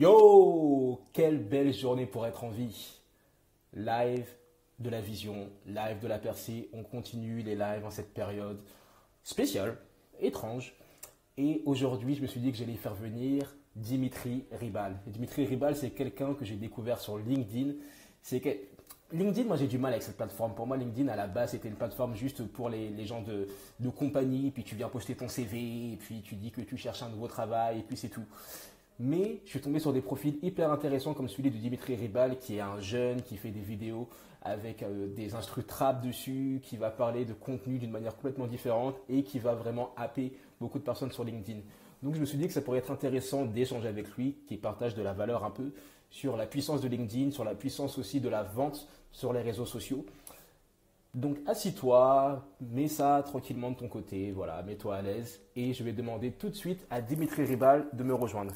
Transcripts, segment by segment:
Yo, quelle belle journée pour être en vie. Live de la vision, live de la percée. On continue les lives en cette période spéciale, étrange. Et aujourd'hui, je me suis dit que j'allais faire venir Dimitri Ribal. Dimitri Ribal, c'est quelqu'un que j'ai découvert sur LinkedIn. C'est que LinkedIn, moi j'ai du mal avec cette plateforme. Pour moi, LinkedIn à la base c'était une plateforme juste pour les, gens de, de, compagnie. Puis tu viens poster ton CV, et puis tu dis que tu cherches un nouveau travail, et puis c'est tout. Mais je suis tombé sur des profils hyper intéressants comme celui de Dimitri Ribal, qui est un jeune qui fait des vidéos avec euh, des instrus trap dessus, qui va parler de contenu d'une manière complètement différente et qui va vraiment happer beaucoup de personnes sur LinkedIn. Donc je me suis dit que ça pourrait être intéressant d'échanger avec lui, qui partage de la valeur un peu sur la puissance de LinkedIn, sur la puissance aussi de la vente sur les réseaux sociaux. Donc assis-toi, mets ça tranquillement de ton côté, voilà, mets-toi à l'aise et je vais demander tout de suite à Dimitri Ribal de me rejoindre.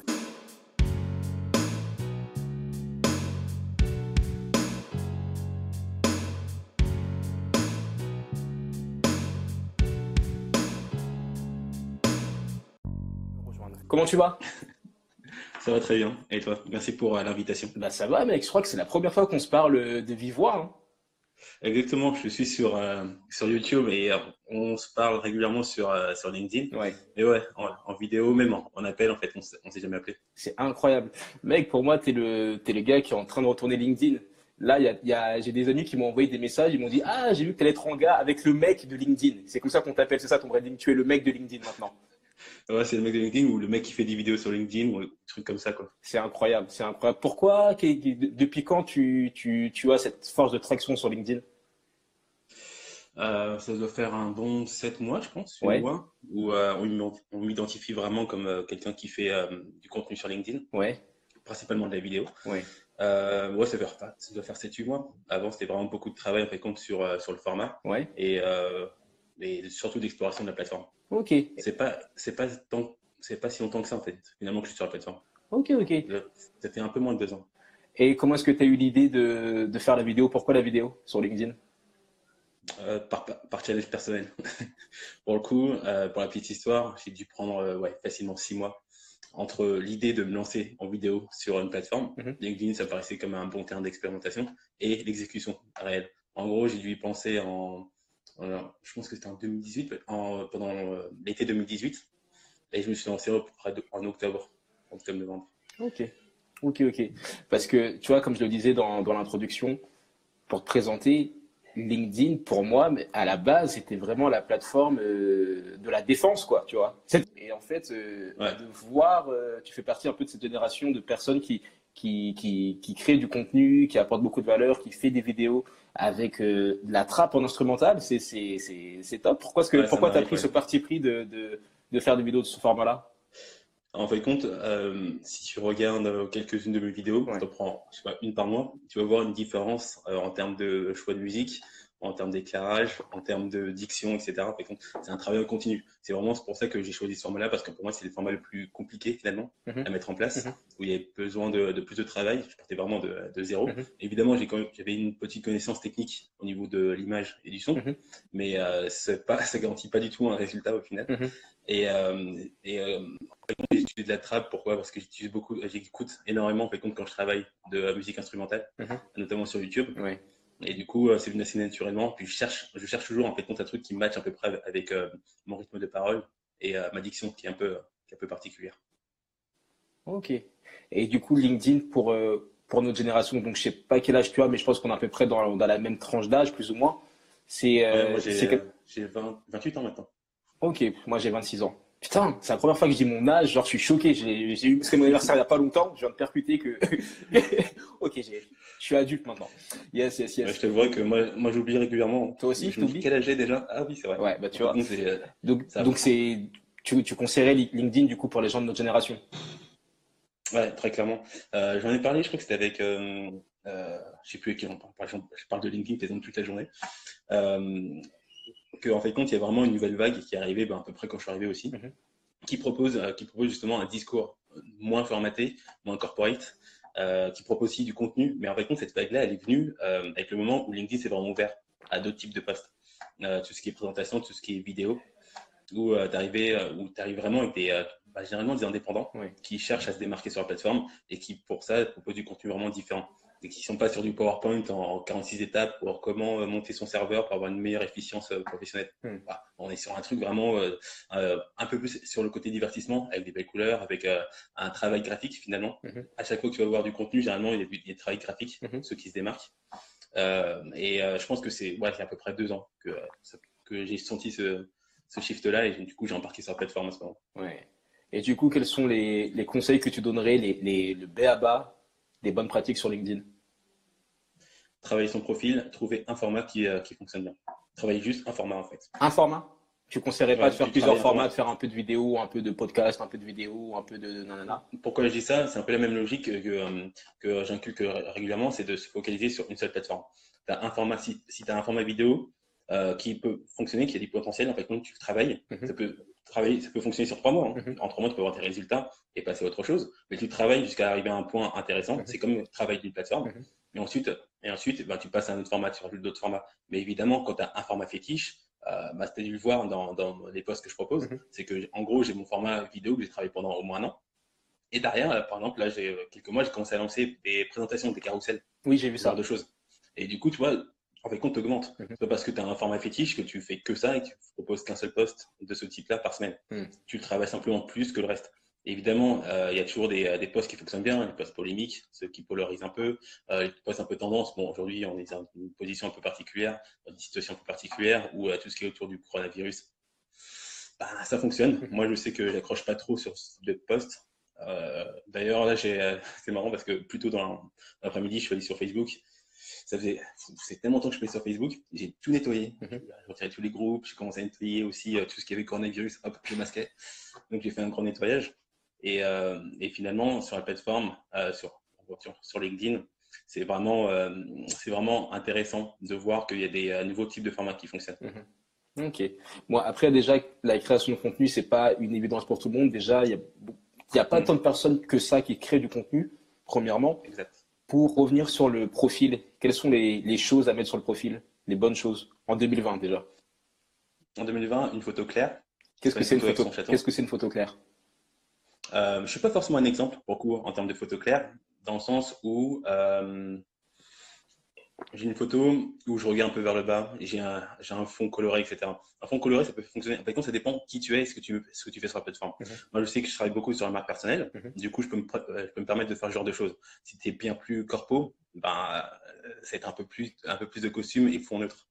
Comment tu vas Ça va très bien. Et toi? Merci pour euh, l'invitation. Bah ça va mec, je crois que c'est la première fois qu'on se parle euh, de vive voix. Hein. Exactement, je suis sur, euh, sur YouTube et on se parle régulièrement sur, sur LinkedIn. Ouais. Et ouais, en, vidéo, même en, appel, en fait, on ne s'est jamais appelé. C'est incroyable. Mec, pour moi, tu es le, es le gars qui est en train de retourner LinkedIn. Là, y a, y a, j'ai des amis qui m'ont envoyé des messages, ils m'ont dit Ah, j'ai vu que tu allais être en gars avec le mec de LinkedIn. C'est comme ça qu'on t'appelle, c'est ça ton branding, tu es le mec de LinkedIn maintenant. Ouais, c'est le mec de LinkedIn ou le mec qui fait des vidéos sur LinkedIn ou des trucs comme ça, quoi. C'est incroyable, c'est incroyable. Pourquoi, depuis quand tu, tu, tu, as cette force de traction sur LinkedIn? Euh, Ça doit faire un bon 7 mois, je pense, ouais. mois, où euh, on, m'identifie vraiment comme euh, quelqu'un qui fait du contenu sur LinkedIn. Ouais. Principalement de la vidéo. Ouais. Euh, ouais, ça, fait, ça doit faire 7-8 mois. Avant, c'était vraiment beaucoup de travail, en fait, compte sur, sur le format. Ouais. Et, et surtout d'exploration de la plateforme. Ok. C'est pas, c'est pas tant, c'est pas si longtemps que ça en fait. Finalement, que je suis sur la plateforme. Ok, ok. Ça fait un peu moins de deux ans. Et comment est-ce que tu as eu l'idée de, de, faire la vidéo? Pourquoi la vidéo sur LinkedIn? Euh, par, par, challenge personnel. pour le coup, euh, pour la petite histoire, j'ai dû prendre euh, ouais, facilement six mois entre l'idée de me lancer en vidéo sur une plateforme, Mhm. LinkedIn, ça paraissait comme un bon terrain d'expérimentation, et l'exécution réelle. En gros, j'ai dû y penser en, alors, je pense que c'était en 2018, en, pendant euh, l'été 2018. Et je me suis lancé en octobre, octobre-novembre. Ok, ok, ok. Parce que, tu vois, comme je le disais dans, dans l'introduction, pour te présenter, LinkedIn, pour moi, à la base, c'était vraiment la plateforme euh, de la défense, quoi, tu vois. Et en fait, euh, Ouais. de voir, euh, tu fais partie un peu de cette génération de personnes qui, qui, qui, qui créent du contenu, qui apportent beaucoup de valeur, qui fait des vidéos avec euh, de la trappe en instrumental, c'est c'est- c'est- c'est top. Pourquoi est-ce que Ouais, ça pourquoi tu as pris ouais. ce parti pris de, de, de faire des vidéos de ce format-là? En fait, compte, euh, si tu regardes euh, quelques-unes de mes vidéos, Ouais. te prends je sais pas, une par mois, tu vas voir une différence euh, en termes de choix de musique, en termes d'éclairage, en termes de diction, etc. En c'est un travail continu. C'est vraiment pour ça que j'ai choisi ce format-là, parce que pour moi, c'est le format le plus compliqué finalement Mhm. à mettre en place, Mhm. où il y avait besoin de, de plus de travail. Je partais vraiment de, de zéro. Mhm. Évidemment, j'avais une petite connaissance technique au niveau de l'image et du son, Mhm. mais euh, pas, ça garantit pas du tout un résultat au final. Et, euh, et euh, en utilisé de la trappe, pourquoi? Parce que j'utilise beaucoup, j'écoute énormément en fait, compte quand je travaille de la musique instrumentale, notamment sur YouTube. Ouais. Et du coup, euh, c'est venu assez naturellement. Puis je cherche, je cherche toujours en fait un truc qui match à peu près avec euh, mon rythme de parole et euh, ma diction qui est un peu, qui est un peu particulière. Ok. Et du coup, LinkedIn pour, pour notre génération, donc je sais pas quel âge tu as, mais je pense qu'on est à peu près dans, dans la même tranche d'âge, plus ou moins. C'est. Ouais, j'ai quel- euh, j'ai 20 28 ans maintenant. Ok, moi j'ai 26 ans. Putain, c'est la première fois que je dis mon âge, genre je suis choqué. J'ai j'ai eu, c'était mon anniversaire il y a pas longtemps, je viens de percuter que. ok, j'ai- je suis adulte maintenant. Yes, yes, Ouais, yes. je te vois que moi, moi j'oublie régulièrement. Toi aussi, je t'oublies quel âge j'ai déjà? Ah oui, c'est vrai. Ouais, bah tu vois. Donc, euh, Donc, donc c'est. Tu, tu conseillerais Li- LinkedIn du coup pour les gens de notre génération? Ouais, très clairement. Euh, j'en ai parlé, je crois que c'était avec, euh, euh, je sais plus avec qui on parle. Par exemple, je parle de LinkedIn, par exemple, toute la journée. Euh, que, en fait, compte, il y a vraiment une nouvelle vague qui est arrivée, ben, à peu près quand je suis arrivé aussi, Mhm. qui propose, euh, qui propose justement un discours moins formaté, moins corporate, euh, qui propose aussi du contenu. Mais en fait, compte, cette vague-là, elle est venue euh, avec le moment où LinkedIn s'est vraiment ouvert à d'autres types de postes. Tout ce qui est présentation, tout ce qui est vidéo, où tu arrives vraiment avec des, bah, généralement des indépendants qui cherchent à se démarquer sur la plateforme et qui, pour ça, proposent du contenu vraiment différent. Et qui ne sont pas sur du PowerPoint en 46 étapes pour comment euh, monter son serveur pour avoir une meilleure efficience euh, professionnelle. Hmm. Bah, on est sur un truc vraiment un peu plus sur le côté divertissement, avec des belles couleurs, avec un travail graphique finalement. Hmm. À chaque fois que tu vas voir du contenu, généralement, il y a du, travail graphique, hmm. ceux qui se démarquent. et je pense que c'est ouais, à peu près deux ans que, que j'ai senti ce, ce shift-là et du coup, j'ai embarqué sur la plateforme à ce moment. Ouais. Et du coup, quels sont les, les conseils que tu donnerais, les, les, le B à bas des bonnes pratiques sur LinkedIn? Travailler son profil, trouver un format qui, euh, qui fonctionne bien. Travailler juste un format en fait. Un format? Tu ne conseillerais pas de faire plusieurs formats, de faire un peu de vidéo, un peu de podcast, un peu de vidéo, un peu de nanana? Pourquoi je dis ça? C'est un peu la même logique que, que, que j'inculque régulièrement, c'est de se focaliser sur une seule plateforme. As un format, si, si tu as un format vidéo, euh, qui peut fonctionner, qui a du potentiel. En fait, quand tu travailles, mhm. ça peut travailler, ça peut fonctionner sur trois mois. Hein. Mhm. En trois mois, tu peux avoir tes résultats et passer à autre chose. Mais tu travailles jusqu'à arriver à un point intéressant. Mhm. C'est comme le travail d'une plateforme. Et ensuite, et ensuite ben, tu passes à un autre format, tu rajoutes d'autres formats. Mais évidemment, quand tu as un format fétiche, euh, bah, tu as dû le voir dans, dans les posts que je propose, c'est que en gros, j'ai mon format vidéo que j'ai travaillé pendant au moins un an. Et derrière, par exemple, là, j'ai quelques mois, j'ai commencé à lancer des présentations, des carousels. Oui, j'ai vu ça. de choses. Et du coup, tu vois, en fait, compte augmente. Mhm. pas parce que tu as un format fétiche que tu fais que ça et que tu proposes qu'un seul poste de ce type-là par semaine. Mhm. Tu le travailles simplement plus que le reste. Évidemment, euh, il y a toujours des, des posts qui fonctionnent bien, les posts polémiques, ceux qui polarisent un peu, euh, les posts un peu tendance. Bon, aujourd'hui, on est dans une position un peu particulière, dans une situation un peu particulière où euh, tout ce qui est autour du coronavirus, bah, ça fonctionne. Mhm. Moi, je sais que j'accroche pas trop sur ce type de. D'ailleurs, là, c'est marrant parce que plutôt dans l'après-midi, je suis allé sur Facebook ça faisait, c'est tellement longtemps que je fais sur Facebook, j'ai tout nettoyé. Mhm. J'ai retiré tous les groupes, j'ai commencé à nettoyer aussi euh, tout ce qui avait coronavirus, hop, je masquais. Donc j'ai fait un grand nettoyage. Et, euh, et finalement, sur la plateforme, euh, sur, sur, LinkedIn, c'est vraiment, c'est vraiment intéressant de voir qu'il y a des nouveaux types de formats qui fonctionnent. Mhm. Ok. Moi, après, déjà, la création de contenu, c'est pas une évidence pour tout le monde. Déjà, il n'y a, y a pas mhm. tant de personnes que ça qui créent du contenu, premièrement. Exact. Pour revenir sur le profil, quelles sont les, choses à mettre sur le profil, les bonnes choses, en 2020 déjà? En 2020, une photo claire. Qu'est-ce que c'est une, photo Qu'est-ce que c'est une photo claire? Euh, Je ne suis pas forcément un exemple, beaucoup, en termes de photo claire, dans le sens où euh, j'ai une photo où je regarde un peu vers le bas j'ai un, un, fond coloré, etc. Un fond coloré, ça peut fonctionner. En fait, ça dépend qui tu es et ce que tu, ce que tu fais sur la plateforme. Mhm. Moi, je sais que je travaille beaucoup sur la marque personnelle. Mhm. Du coup, je peux, me, euh, je peux me permettre de faire ce genre de choses. Si tu es bien plus corpo, ben, c'est un peu plus, un peu plus de costume et fond neutre.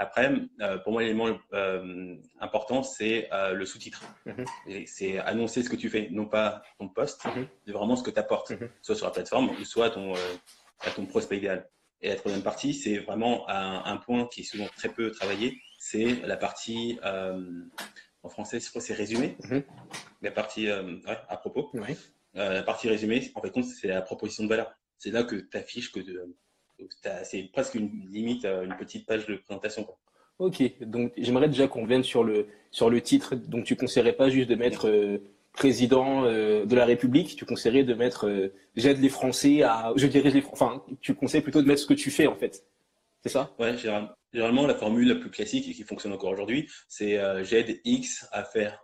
Après, euh, pour moi, l'élément euh, important, c'est le sous-titre. Mhm. C'est annoncer ce que tu fais, non pas ton poste, mais vraiment ce que tu apportes, soit sur la plateforme, soit ton, à ton prospect idéal. Et la troisième partie, c'est vraiment un, point qui est souvent très peu travaillé, c'est la partie, euh, en français, je crois c'est résumé, mhm. la partie euh, à propos. Euh, la partie résumé, en fait, c'est la proposition de valeur. C'est là que tu affiches que c'est presque une limite, une petite page de présentation. Ok, donc j'aimerais déjà qu'on revienne sur le, sur le titre. Donc tu conseillerais pas juste de mettre président euh, de la République, tu conseillerais de mettre euh, j'aide les Français à, je dirais les, enfin, tu conseilles plutôt de mettre ce que tu fais en fait. C'est ça? Ouais, généralement la formule la plus classique et qui fonctionne encore aujourd'hui, c'est euh, j'aide X à faire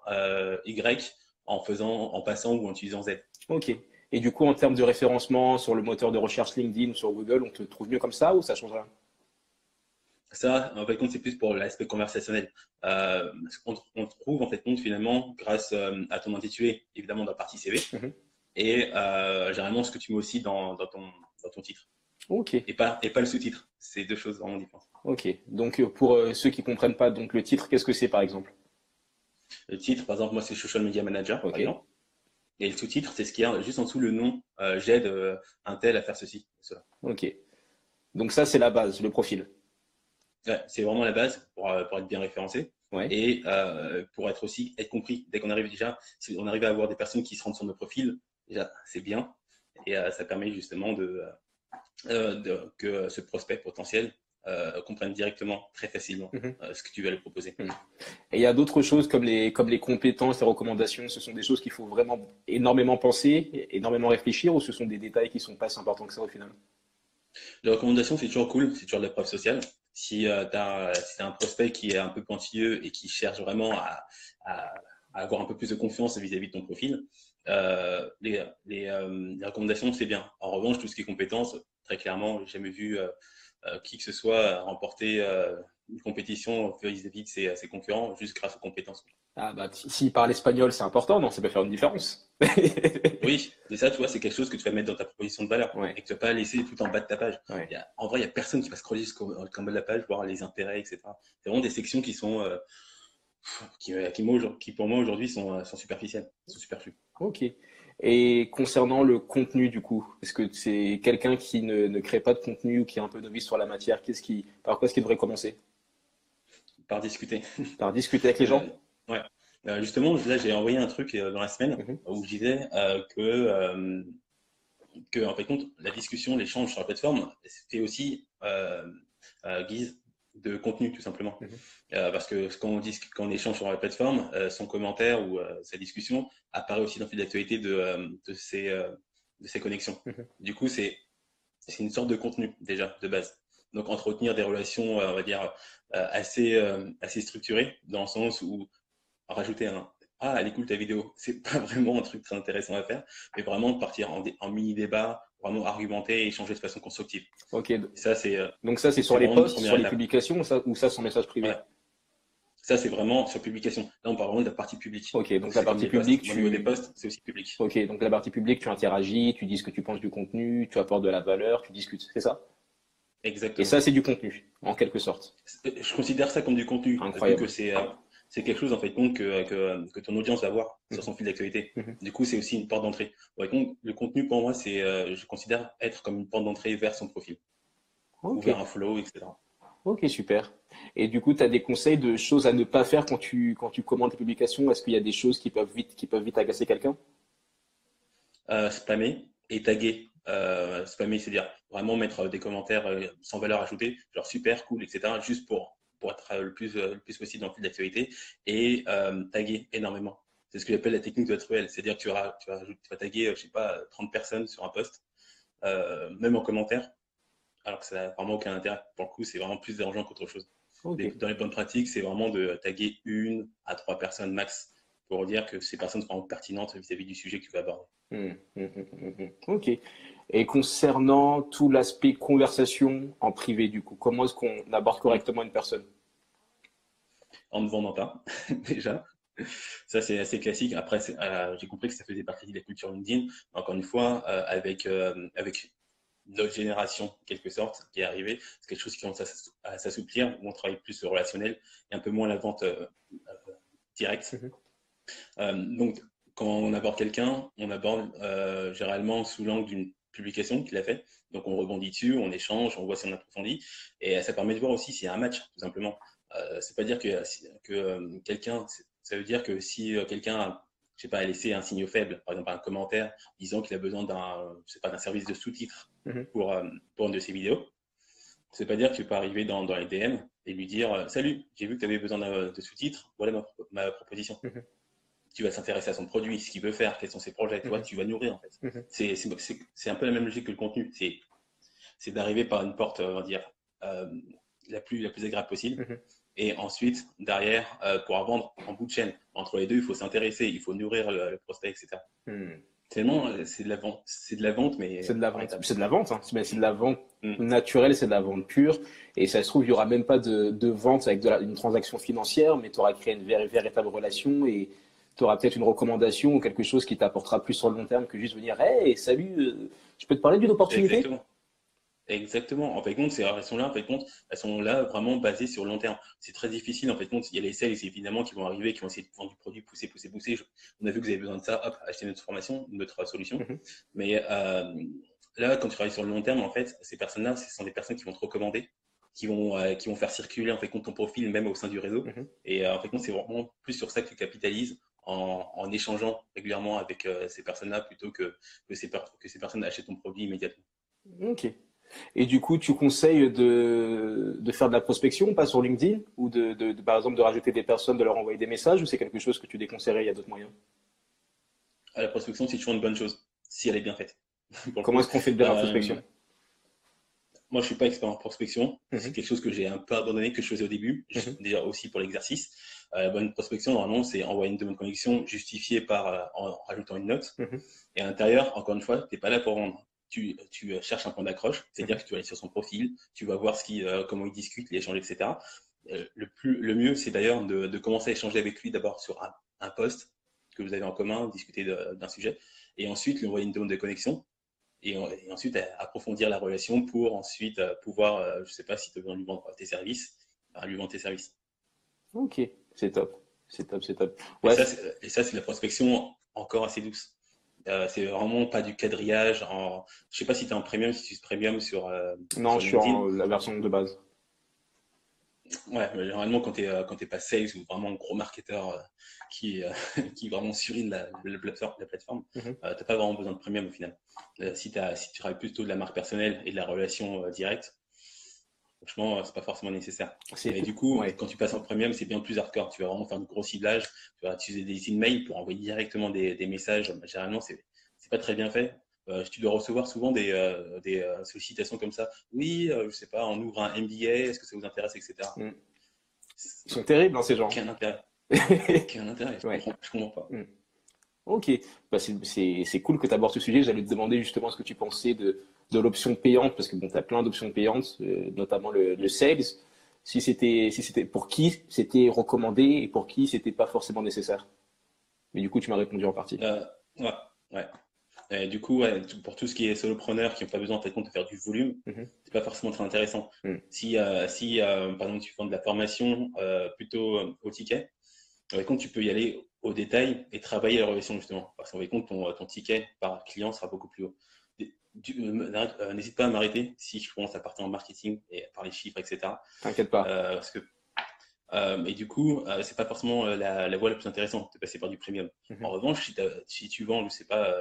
Y en faisant, en passant ou en utilisant Z. Ok. Et du coup, en termes de référencement sur le moteur de recherche LinkedIn ou sur Google, on te trouve mieux comme ça ou ça change rien ça, en fait, c'est plus pour l'aspect conversationnel. Euh, on, trouve en fait compte finalement grâce euh, à ton intitulé, évidemment dans la partie CV, mhm. et euh, généralement ce que tu mets aussi dans, ton, dans ton titre. Ok. Et pas, et pas le sous-titre. C'est deux choses vraiment différentes. Ok. Donc pour ceux qui comprennent pas, donc le titre, qu'est-ce que c'est par exemple? Le titre, par exemple, moi c'est Social Media Manager, par exemple. Et le sous-titre, c'est ce qu'il y a juste en dessous le nom. J'aide un tel à faire ceci, cela. Ok. Donc ça, c'est la base, le profil c'est vraiment la base pour, euh, pour être bien référencé. Et euh, pour être aussi être compris. Dès qu'on arrive déjà, si on arrive à avoir des personnes qui se rendent sur nos profils, déjà c'est bien. Et euh, ça permet justement de, que ce prospect potentiel comprenne directement très facilement mhm. ce que tu vas lui proposer. Mhm. Et il y a d'autres choses comme les, comme les compétences, les recommandations, ce sont des choses qu'il faut vraiment énormément penser, énormément réfléchir, ou ce sont des détails qui sont pas si importants que ça au final? Les recommandations, c'est toujours cool, c'est toujours de la preuve sociale si euh, tu as, un prospect qui est un peu pointilleux et qui cherche vraiment à, avoir un peu plus de confiance vis-à-vis de ton profil, euh, les, les, recommandations, c'est bien. En revanche, tout ce qui est compétences, très clairement, j'ai jamais vu qui que ce soit remporter une compétition vis-à-vis de ses, ses, concurrents juste grâce aux compétences. Ah bah, s'il parle espagnol, c'est important, non Ça peut faire une différence. oui, mais ça, tu vois, c'est quelque chose que tu vas mettre dans ta proposition de valeur et que tu vas pas laisser tout en bas de ta page. en vrai, il n'y a personne qui va scroller jusqu'en bas de la page, voir les intérêts, etc. C'est vraiment des sections qui sont, euh, qui, euh, qui, pour moi aujourd'hui sont, euh, sont superficielles, sont superflues. Ok. Et concernant le contenu, du coup, est-ce que c'est quelqu'un qui ne, ne, crée pas de contenu ou qui est un peu novice sur la matière Qu'est-ce qui, Par quoi est-ce qu'il devrait commencer? Par discuter. Par discuter avec les gens Ouais. Euh, justement, là, j'ai envoyé un truc euh, dans la semaine mhm. où je disais euh, que, que, en fait, compte, la discussion, l'échange sur la plateforme, c'était aussi guise de contenu, tout simplement. Mhm. parce que quand on, dit, quand on échange sur la plateforme, son commentaire ou sa discussion apparaît aussi dans le fil d'actualité de, de, ces, de connexions. Mhm. Du coup, c'est une sorte de contenu, déjà, de base. Donc, entretenir des relations, on va dire, assez, assez structurées, dans le sens où rajouter un Ah, elle écoute ta vidéo. C'est pas vraiment un truc très intéressant à faire, mais vraiment partir en, mini-débat, vraiment argumenter et échanger de façon constructive. Ok. ça, c'est, euh, Donc, ça, c'est sur les posts, sur les publications ou ça, ou ça, sur message privé? Ça, c'est vraiment sur publication. Là, on parle vraiment de la partie publique. Ok, donc, la partie publique, tu. des posts, c'est aussi public. Ok, donc la partie publique, tu interagis, tu dis ce que tu penses du contenu, tu apportes de la valeur, tu discutes, c'est ça? Exactement. Et ça, c'est du contenu, en quelque sorte. Je considère ça comme du contenu. Incroyable. Que c'est, euh, c'est quelque chose en fait compte que, que, que, ton audience va voir sur son fil d'actualité. Mhm. Du coup, c'est aussi une porte d'entrée. le contenu pour moi, c'est, euh, je considère être comme une porte d'entrée vers son profil, ou vers un flow, etc. Ok, super. Et du coup, tu as des conseils de choses à ne pas faire quand tu, quand tu commandes tes publications? Est-ce qu'il y a des choses qui peuvent vite, qui peuvent vite agacer quelqu'un? Euh, Spammer et taguer. Euh, spammer, c'est-à-dire vraiment mettre des commentaires euh, sans valeur ajoutée, genre super, cool, etc., juste pour pour être euh, le plus, euh, le plus possible dans le fil d'actualité et euh, taguer énormément. C'est ce que j'appelle la technique de la truelle. C'est-à-dire que tu vas, tu, vas, tu vas taguer, je sais pas, 30 personnes sur un post, même en commentaire, alors que ça n'a vraiment aucun intérêt. Pour le coup, c'est vraiment plus dérangeant qu'autre chose. Dans les bonnes pratiques, c'est vraiment de taguer une à trois personnes max pour dire que ces personnes sont vraiment pertinentes vis-à-vis du sujet que tu vas aborder. Mmh, mmh, mmh, ok. Et concernant tout l'aspect conversation en privé, du coup, comment est-ce qu'on aborde correctement une personne? En ne vendant pas, déjà. Ça, c'est assez classique. Après, euh, j'ai compris que ça faisait partie de la culture LinkedIn. Encore une fois, euh, avec, euh, avec notre génération, en quelque sorte, qui est arrivée, c'est quelque chose qui commence à s'assouplir, où on travaille plus le relationnel et un peu moins la vente directe. Mhm. donc, quand on aborde quelqu'un, on aborde généralement sous l'angle d'une publication qu'il a fait. Donc on rebondit dessus, on échange, on voit si on approfondit. Et ça permet de voir aussi s'il y a un match, tout simplement. Euh, c'est pas dire que, que euh, quelqu'un, ça veut dire que si euh, quelqu'un a, je sais pas, laissé un signe faible, par exemple un commentaire disant qu'il a besoin d'un, pas, d'un service de sous-titres mhm. pour, pour une de ses vidéos, c'est pas dire que tu peux arriver dans, dans les DM et lui dire Salut, j'ai vu que tu avais besoin de sous-titres, voilà ma, proposition. Mhm tu vas s'intéresser à son produit, ce qu'il veut faire, quels sont ses projets, tu, vois, mhm. tu vas nourrir en fait. Mhm. C'est un peu la même logique que le contenu. C'est d'arriver par une porte, on va dire, euh, la, plus, la plus agréable possible. Mhm. Et ensuite, derrière, euh, pour vendre en bout de chaîne. Entre les deux, il faut s'intéresser, il faut nourrir le, prospect, etc. Tellement, euh, c'est de la vente. C'est de la vente, mais. C'est de la vente. C'est de la vente. Hein. C'est de la vente naturelle, c'est de la vente pure. Et ça se trouve, il n'y aura même pas de, de vente avec de une transaction financière, mais tu auras créé une véritable relation et tu auras peut-être une recommandation ou quelque chose qui t'apportera plus sur le long terme que juste venir Hey, salut, euh, je peux te parler d'une opportunité? Exactement. Exactement. En fait, compte, elles sont là, en fait, compte, elles sont là vraiment basées sur le long terme. C'est très difficile, en fait, compte. Il y a les sales, évidemment, qui vont arriver, qui vont essayer de vendre du produit, pousser, pousser, pousser. On a vu que vous avez besoin de ça, hop, achetez notre formation, notre solution. Mm-hmm. Mais euh, là, quand tu travailles sur le long terme, en fait, ces personnes-là, ce sont des personnes qui vont te recommander, qui vont, euh, qui vont faire circuler, en fait, compte ton profil, même au sein du réseau. Mm-hmm. Et en fait, compte, c'est vraiment plus sur ça que tu capitalises en, échangeant régulièrement avec euh, ces personnes-là plutôt que, que, ces, que ces personnes achètent ton produit immédiatement. Ok. Et du coup, tu conseilles de, de, faire de la prospection, pas sur LinkedIn, ou de, de, par exemple de rajouter des personnes, de leur envoyer des messages, ou c'est quelque chose que tu déconseillerais, il y a d'autres moyens? La prospection, c'est toujours une bonne chose, si elle est bien faite. Comment est-ce qu'on fait de la euh, prospection? Moi, je suis pas expert en prospection. Mhm. C'est quelque chose que j'ai un peu abandonné, que je faisais au début, Mhm. déjà aussi pour l'exercice. Euh, bonne prospection, normalement, c'est envoyer une demande de connexion justifiée par, euh, en rajoutant une note. Mhm. Et à l'intérieur, encore une fois, tu n'es pas là pour vendre. Tu, tu euh, cherches un point d'accroche, c'est-à-dire que tu vas aller sur son profil, tu vas voir ce qui, euh, comment il discute, les échanges, etc. Le, plus, le mieux, c'est d'ailleurs de, de commencer à échanger avec lui d'abord sur un, un poste que vous avez en commun, discuter d'un sujet, et ensuite lui envoyer une demande de connexion, et, et ensuite approfondir la relation pour ensuite euh, pouvoir, euh, je sais pas si tu as besoin de lui vendre tes services, lui vendre tes services. Ok, c'est top. C'est top, c'est top. Et Ouais, ça, c'est- et ça, c'est la prospection encore assez douce. Euh, c'est vraiment pas du quadrillage. En... Je sais pas si tu es en premium, si tu es premium sur. euh, non, sur je suis LinkedIn. en la version de base. Ouais, mais généralement, quand tu n'es t'es pas sales ou vraiment gros marketeur euh, qui, euh, qui vraiment surine la, la plateforme, la plateforme Mhm. euh, t'as pas vraiment besoin de premium au final. Euh, si, si tu travailles plutôt de la marque personnelle et de la relation euh, directe, franchement, euh, c'est pas forcément nécessaire. Et du coup, ouais. quand tu passes en premium, c'est bien plus hardcore. Tu vas vraiment faire du gros ciblage. Tu vas utiliser des emails pour envoyer directement des, des messages. Généralement, c'est pas très bien fait. Euh, tu dois recevoir souvent des, euh, des euh, sollicitations comme ça. Oui, euh, je sais pas, on ouvre un MBA, est-ce que ça vous intéresse, etc. Mm. Ils sont terribles, hein, ces gens. Aucun intérêt. Aucun intérêt. Je, Ouais. comprends, je comprends pas. Ok, bah, c'est- cool que tu abordes ce sujet. J'allais te demander justement ce que tu pensais de, de l'option payante, parce que bon, tu as plein d'options payantes, euh, notamment le, le sales. Si c'était si c'était pour qui c'était recommandé et pour qui c'était pas forcément nécessaire? Mais du coup, tu m'as répondu en partie. Ouais, ouais. Et du coup, ouais, pour tout ce qui est solopreneur qui n'ont pas besoin en fait, compte, de faire du volume, Mhm. c'est pas forcément très intéressant. Mhm. Si, euh, si euh, par exemple, tu vends de la formation euh, plutôt euh, au ticket, en compte, tu peux y aller au détail et travailler la relation justement. Parce qu'en fait, compte, ton, ton ticket par client sera beaucoup plus haut. Euh, euh, N'hésite pas à m'arrêter si je commence à partir en marketing et à parler chiffres, etc. T'inquiète pas. Euh, parce que, euh, et du coup, euh, c'est pas forcément euh, la, la voie la plus intéressante de passer par du premium. Mhm. En revanche, si tu vends, je sais pas,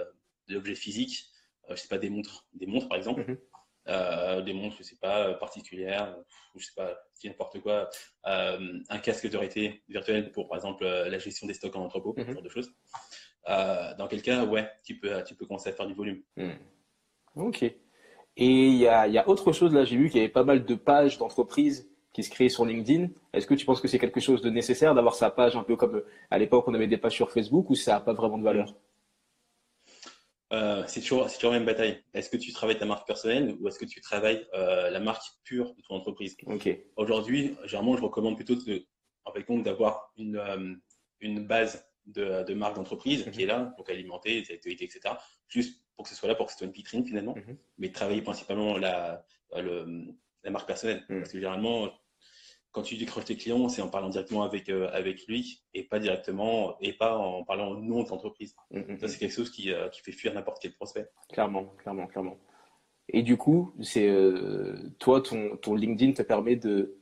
euh, de l'objet physique, euh, je sais pas, des montres, des montres par exemple, Mhm. euh, des montres, je sais pas, euh, particulières, ou je sais pas, n'importe quoi, un casque de réalité virtuelle pour, par exemple, la gestion des stocks en entrepôt, Mhm. ce genre de choses. Dans quel cas, ouais, tu peux, tu peux commencer à faire du volume. Hmm. Ok. Et il y y a autre chose là, j'ai vu qu'il y avait pas mal de pages d'entreprises qui se créaient sur LinkedIn. Est-ce que tu penses que c'est quelque chose de nécessaire d'avoir sa page un peu comme à l'époque on avait des pages sur Facebook ou ça n'a pas vraiment de valeur? Euh, c'est toujours, toujours la même bataille. Est-ce que tu travailles ta marque personnelle ou est-ce que tu travailles euh, la marque pure de ton entreprise? Ok. Aujourd'hui, généralement, je recommande plutôt de, en fait, d'avoir une, euh, une base de, de marque d'entreprise qui est là, donc alimenter les activités, etc. Juste pour que ce soit là, pour que ce soit une vitrine finalement, Mhm. mais de travailler principalement la, le, la marque personnelle. Mhm. Parce que généralement, quand tu décroches tes clients, c'est en parlant directement avec, euh, avec lui et pas directement, et pas en parlant au nom de l'entreprise. Hmm, hmm, Ça, c'est quelque chose qui, euh, qui fait fuir n'importe quel prospect. Clairement, clairement, clairement. Et du coup, c'est euh, toi, ton, ton LinkedIn te permet de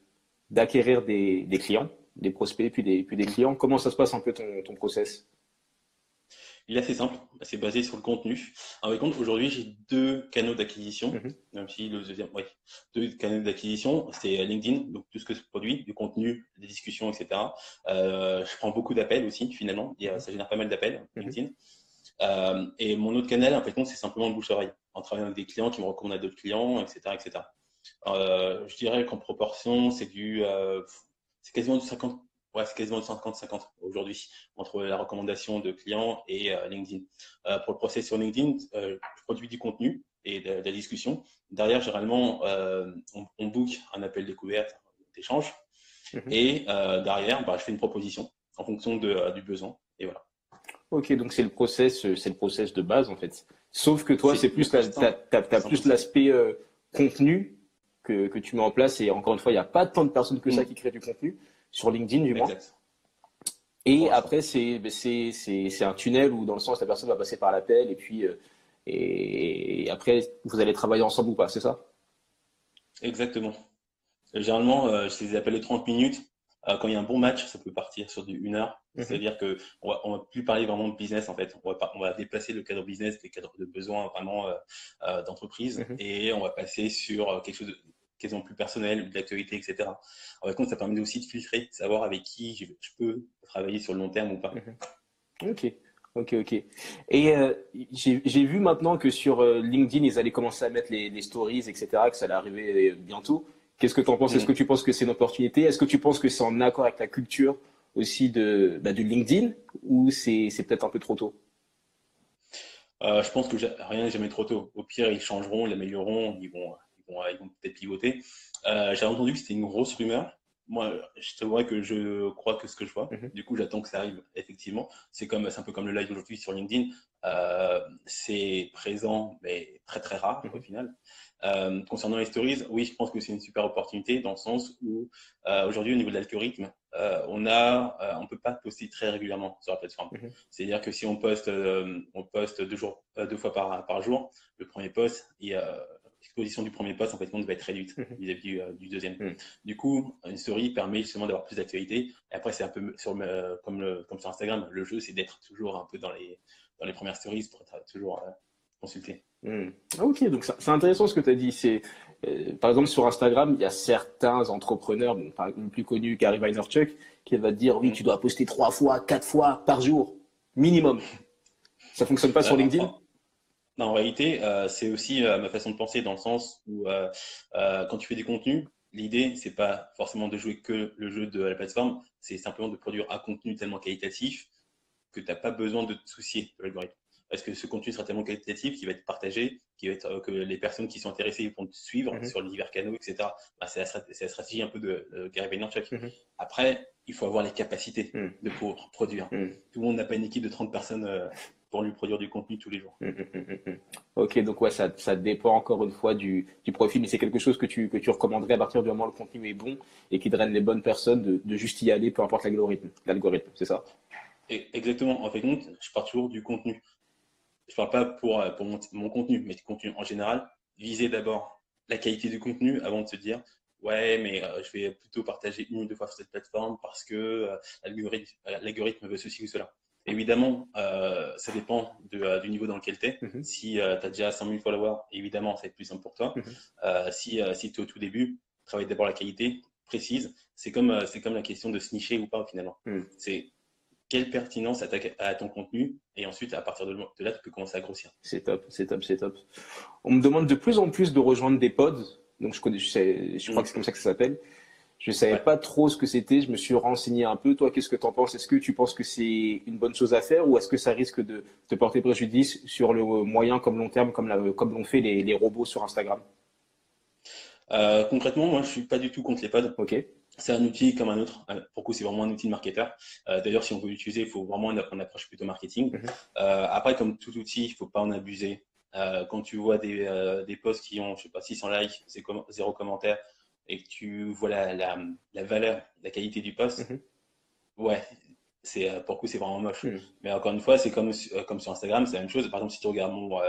d'acquérir des, des clients, des prospects, puis des, puis des clients. Comment ça se passe un peu ton, ton process? Il est assez simple, c'est basé sur le contenu. Alors, par contre, aujourd'hui, j'ai deux canaux d'acquisition, Mhm. même si le deuxième, oui, deux canaux d'acquisition, c'est LinkedIn, donc tout ce que je produis, du contenu, des discussions, etc. Euh, je prends beaucoup d'appels aussi, finalement, et, euh, ça génère pas mal d'appels, Mhm. LinkedIn. Euh, et mon autre canal, en fait, c'est simplement le bouche-oreille, en travaillant avec des clients qui me recommandent à d'autres clients, etc., etc. Euh, je dirais qu'en proportion, c'est du, c'est quasiment du 50, ouais, c'est quasiment du 50-50 aujourd'hui entre la recommandation de clients et euh, LinkedIn. Euh, pour le process sur LinkedIn, euh, je produis du contenu et de, de la discussion. Derrière, généralement, on, on book un appel découverte, d'échange, Mhm. et derrière, bah, je fais une proposition en fonction de, du besoin. Et voilà. Ok, donc c'est le process, c'est le process de base en fait. Sauf que toi, C'est plus C'est plus l'aspect contenu que, que tu mets en place. Et encore une fois, il n'y a pas tant de personnes que ça Mm. qui créent du contenu sur LinkedIn du moins. Exact. Et après, c'est, ben, c'est, un tunnel où dans le sens la personne va passer par l'appel et puis euh, et, et après vous allez travailler ensemble ou pas, c'est ça? Exactement. Généralement, euh, c'est des appels de 30 minutes. Euh, quand il y a un bon match, ça peut partir sur du 1 heure. Mhm. C'est-à-dire que on va, on va plus parler vraiment de business en fait. On va, on va déplacer le cadre business, les cadres de besoins vraiment euh, d'entreprise, Mhm. et on va passer sur quelque chose de quasiment plus personnel, de l'actualité, etc. En fait, compte, ça permet aussi de filtrer, de savoir avec qui je, je peux travailler sur le long terme ou pas. Ok, Ok, ok. Et euh, j'ai vu maintenant que sur euh, LinkedIn, ils allaient commencer à mettre les, les stories, etc., que ça allait arriver bientôt. Qu'est-ce que tu en penses? Est-ce que tu penses que c'est une opportunité? Est-ce que tu penses que c'est en accord avec la culture aussi de, bah, LinkedIn ou c'est peut-être un peu trop tôt? Euh, Je pense que rien n'est jamais trop tôt. Au pire, ils changeront, ils l'amélioreront, ils vont, vont, ils vont peut-être pivoter. Euh, J'ai entendu que c'était une grosse rumeur. Moi, je te vois que je crois que ce que je vois. Mm-hmm. Du coup, j'attends que ça arrive, effectivement. C'est comme, un peu comme le live aujourd'hui sur LinkedIn. Euh, c'est présent, mais très très rare mm-hmm. au final. Euh, concernant les stories, oui, je pense que c'est une super opportunité dans le sens où euh, aujourd'hui, au niveau de l'algorithme, euh, on a, euh, on peut pas poster très régulièrement sur la plateforme. Mhm. C'est-à-dire que si on poste, euh, on poste deux jours, deux fois par, par jour, le premier post et l'exposition du premier post en fait, compte va être réduite mhm. vis-à-vis du, deuxième. Mhm. Du coup, une story permet justement d'avoir plus d'actualité. Et après, c'est un peu sur, comme, le, comme sur Instagram, le jeu, c'est d'être toujours un peu dans les, dans les premières stories pour être toujours consulté. Hmm. Ah, ok, donc c'est intéressant ce que tu as dit. C'est, euh, par exemple, sur Instagram, il y a certains entrepreneurs, bon, par exemple, plus connus Gary Vaynerchuk, qui va te dire oui, tu dois poster trois fois, quatre fois par jour, minimum. Ça fonctionne pas sur euh, LinkedIn? Non, en réalité, euh, c'est aussi ma façon de penser dans le sens où quand tu fais des contenus, l'idée, c'est pas forcément de jouer que le jeu de la plateforme, c'est simplement de produire un contenu tellement qualitatif que tu n'as pas besoin de te soucier de l'algorithme parce que ce contenu sera tellement qualitatif qu'il va être partagé, qui va être, euh, que les personnes qui sont intéressées vont te suivre mhm. sur les divers canaux, etc. Bah, c'est, la, stratégie un peu de, Gary Vaynerchuk. Mhm. Après, il faut avoir les capacités mhm. de pouvoir produire. Tout le monde n'a pas une équipe de 30 personnes euh, pour lui produire du contenu tous les jours. Ok, donc ouais, ça, ça, dépend encore une fois du, du, profil, mais c'est quelque chose que tu, que tu recommanderais à partir du moment où le contenu est bon et qui draine les bonnes personnes de, de juste y aller, peu importe l'algorithme. L'algorithme, c'est ça? Exactement. En fait, je pars toujours du contenu je parle pas pour, euh, mon, contenu, mais du contenu en général, viser d'abord la qualité du contenu avant de se dire ouais, mais euh, je vais plutôt partager une ou deux fois sur cette plateforme parce que euh, l'algorithme veut ceci ou cela. Évidemment, ça dépend du niveau dans lequel tu es. Mm-hmm. Si tu as déjà 100 000 followers, évidemment, ça va être plus simple pour toi. Mm-hmm. si si tu es au tout début, travaille d'abord la qualité précise. C'est comme, c'est comme la question de se nicher ou pas finalement. Mm. C'est quelle pertinence à, ton contenu et ensuite à partir de là tu peux commencer à grossir. C'est top, c'est top, c'est top. On me demande de plus en plus de rejoindre des pods, donc je connais, je, crois que c'est comme ça que ça s'appelle. Je ne savais pas trop ce que c'était, je me suis renseigné un peu. Toi, qu'est-ce que tu en penses? Est-ce que tu penses que c'est une bonne chose à faire ou est-ce que ça risque de te porter préjudice sur le moyen comme long terme, comme, comme l'ont fait les, robots sur Instagram? Euh, Concrètement, moi, je suis pas du tout contre les pods. Ok c'est un outil comme un autre. Euh, pour coup, c'est vraiment un outil de marketeur. Euh, d'ailleurs, si on veut l'utiliser, il faut vraiment une, approche plutôt marketing. Mhm. Euh, après, comme tout outil, il ne faut pas en abuser. quand tu vois des, des posts qui ont, je sais pas, 600 likes, zéro commentaire, et que tu vois la, la, valeur, la qualité du post, mhm. ouais, c'est pour coup, c'est vraiment moche. Mhm. Mais encore une fois, c'est comme, comme sur Instagram, c'est la même chose. Par exemple, si tu regardes mon,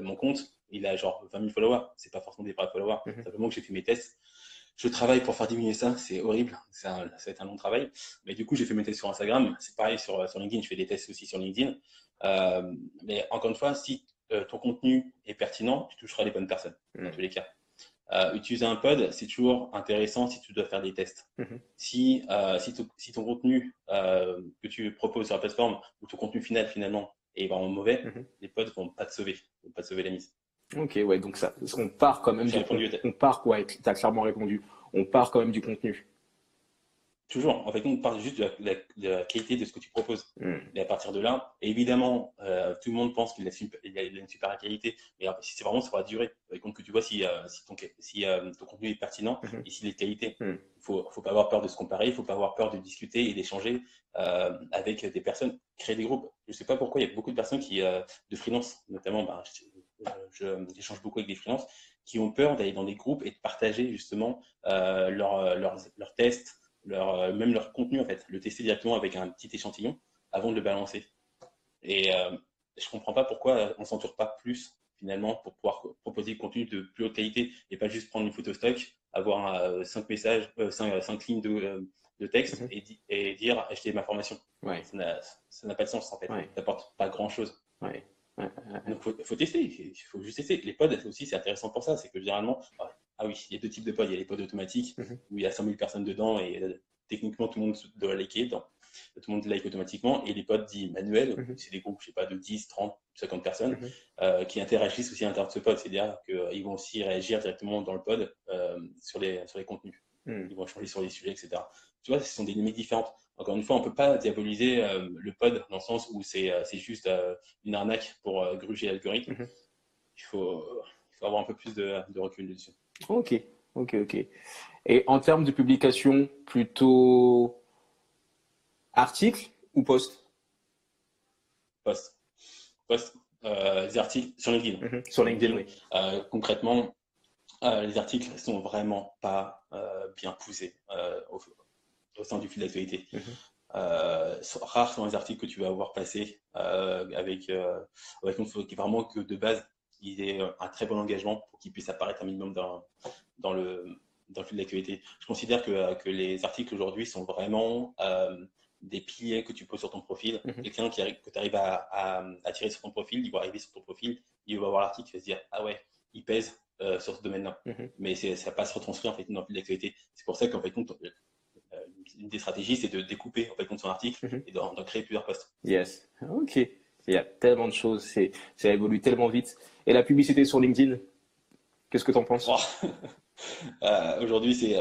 mon compte, il a genre 20 000 followers. C'est pas forcément des vrais followers. Simplement que j'ai fait mes tests je travaille pour faire diminuer ça, c'est horrible, ça, ça va être un long travail. Mais du coup, j'ai fait mes tests sur Instagram, c'est pareil sur, sur LinkedIn, je fais des tests aussi sur LinkedIn. Euh, mais encore une fois, si euh, ton contenu est pertinent, tu toucheras les bonnes personnes, dans mm. tous les cas. Euh, utiliser un pod, c'est toujours intéressant si tu dois faire des tests. Mm-hmm. Si, si, si, ton contenu que tu proposes sur la plateforme ou ton contenu final finalement est vraiment mauvais, mm-hmm. les pods vont pas te sauver, vont pas te sauver la mise. Ok, ouais, donc ça, on part quand même du On part, ouais, tu as clairement répondu. On part quand même du contenu. Toujours. En fait, on part juste de la, qualité de ce que tu proposes. Hmm. Et à partir de là, évidemment, euh, tout le monde pense qu'il a, une super qualité, mais si c'est vraiment sur la durée, compte que tu vois si, euh, si, euh, ton, contenu est pertinent hmm. et s'il est de qualité. Il hmm. ne faut, faut, pas avoir peur de se comparer, il ne faut pas avoir peur de discuter et d'échanger avec des personnes, créer des groupes. Je ne sais pas pourquoi il y a beaucoup de personnes qui, de freelance, notamment, bah, j'échange beaucoup avec des freelances qui ont peur d'aller dans des groupes et de partager justement leurs leur, tests, leur, euh, même leur contenu en fait, le tester directement avec un petit échantillon avant de le balancer. Et euh, je comprends pas pourquoi on s'entoure pas plus finalement pour pouvoir proposer du contenu de plus haute qualité et pas juste prendre une photo stock, avoir cinq messages, cinq, lignes de, de texte mhm. et, et, dire acheter ma formation. Ouais. Ça n'a pas de sens en fait. Ça n'apporte pas grand chose. Ouais. Donc, il faut, tester, il faut juste tester. Les pods aussi, c'est intéressant pour ça. C'est que généralement, ah oui, il y a deux types de pods. Il y a les pods automatiques mhm. où il y a 100 000 personnes dedans et euh, techniquement tout le monde doit liker dedans. tout le monde like automatiquement. Et les pods dits manuels, mhm. c'est des groupes, je sais pas, de 10, 30, 50 personnes mhm. euh, qui interagissent aussi à l'intérieur de ce pod. C'est-à-dire qu'ils vont aussi réagir directement dans le pod euh, sur, les, sur les contenus. Ils vont changer sur les sujets, etc. Tu vois, ce sont des limites différentes. Encore une fois, on ne peut pas diaboliser euh, le pod dans le sens où c'est juste une arnaque pour gruger l'algorithme. Il, faut, il faut avoir un peu plus de, de recul dessus. Ok, ok, ok. Et en termes de publication, plutôt article ou post Post. Post. Euh, les articles sur LinkedIn. Mhm. Sur LinkedIn, oui. Euh, concrètement, euh, les articles ne sont vraiment pas bien poussés au, sein du fil d'actualité. Mhm. rares sont les articles que tu vas avoir passés avec, avec une photo qui vraiment que de base il ait un très bon engagement pour qu'il puisse apparaître un minimum dans, dans le dans le fil d'actualité. Je considère que, que les articles aujourd'hui sont vraiment des piliers que tu poses sur ton profil. Mhm. Quelqu'un qui que tu arrives à, à, tirer sur ton profil, il va arriver sur ton profil, il va voir l'article, il va se dire Ah ouais, il pèse euh, sur ce domaine-là. Mhm. Mais ça va pas se retranscrire en fait, dans l'actualité. C'est pour ça qu'en fait, compte, euh, une des stratégies, c'est de découper en fait, son article mhm. et d'en créer plusieurs posts. Yes, ok. Il y a tellement de choses, ça évolue tellement vite. Et la publicité sur LinkedIn, qu'est-ce que tu en penses? Oh. euh, Aujourd'hui, c'est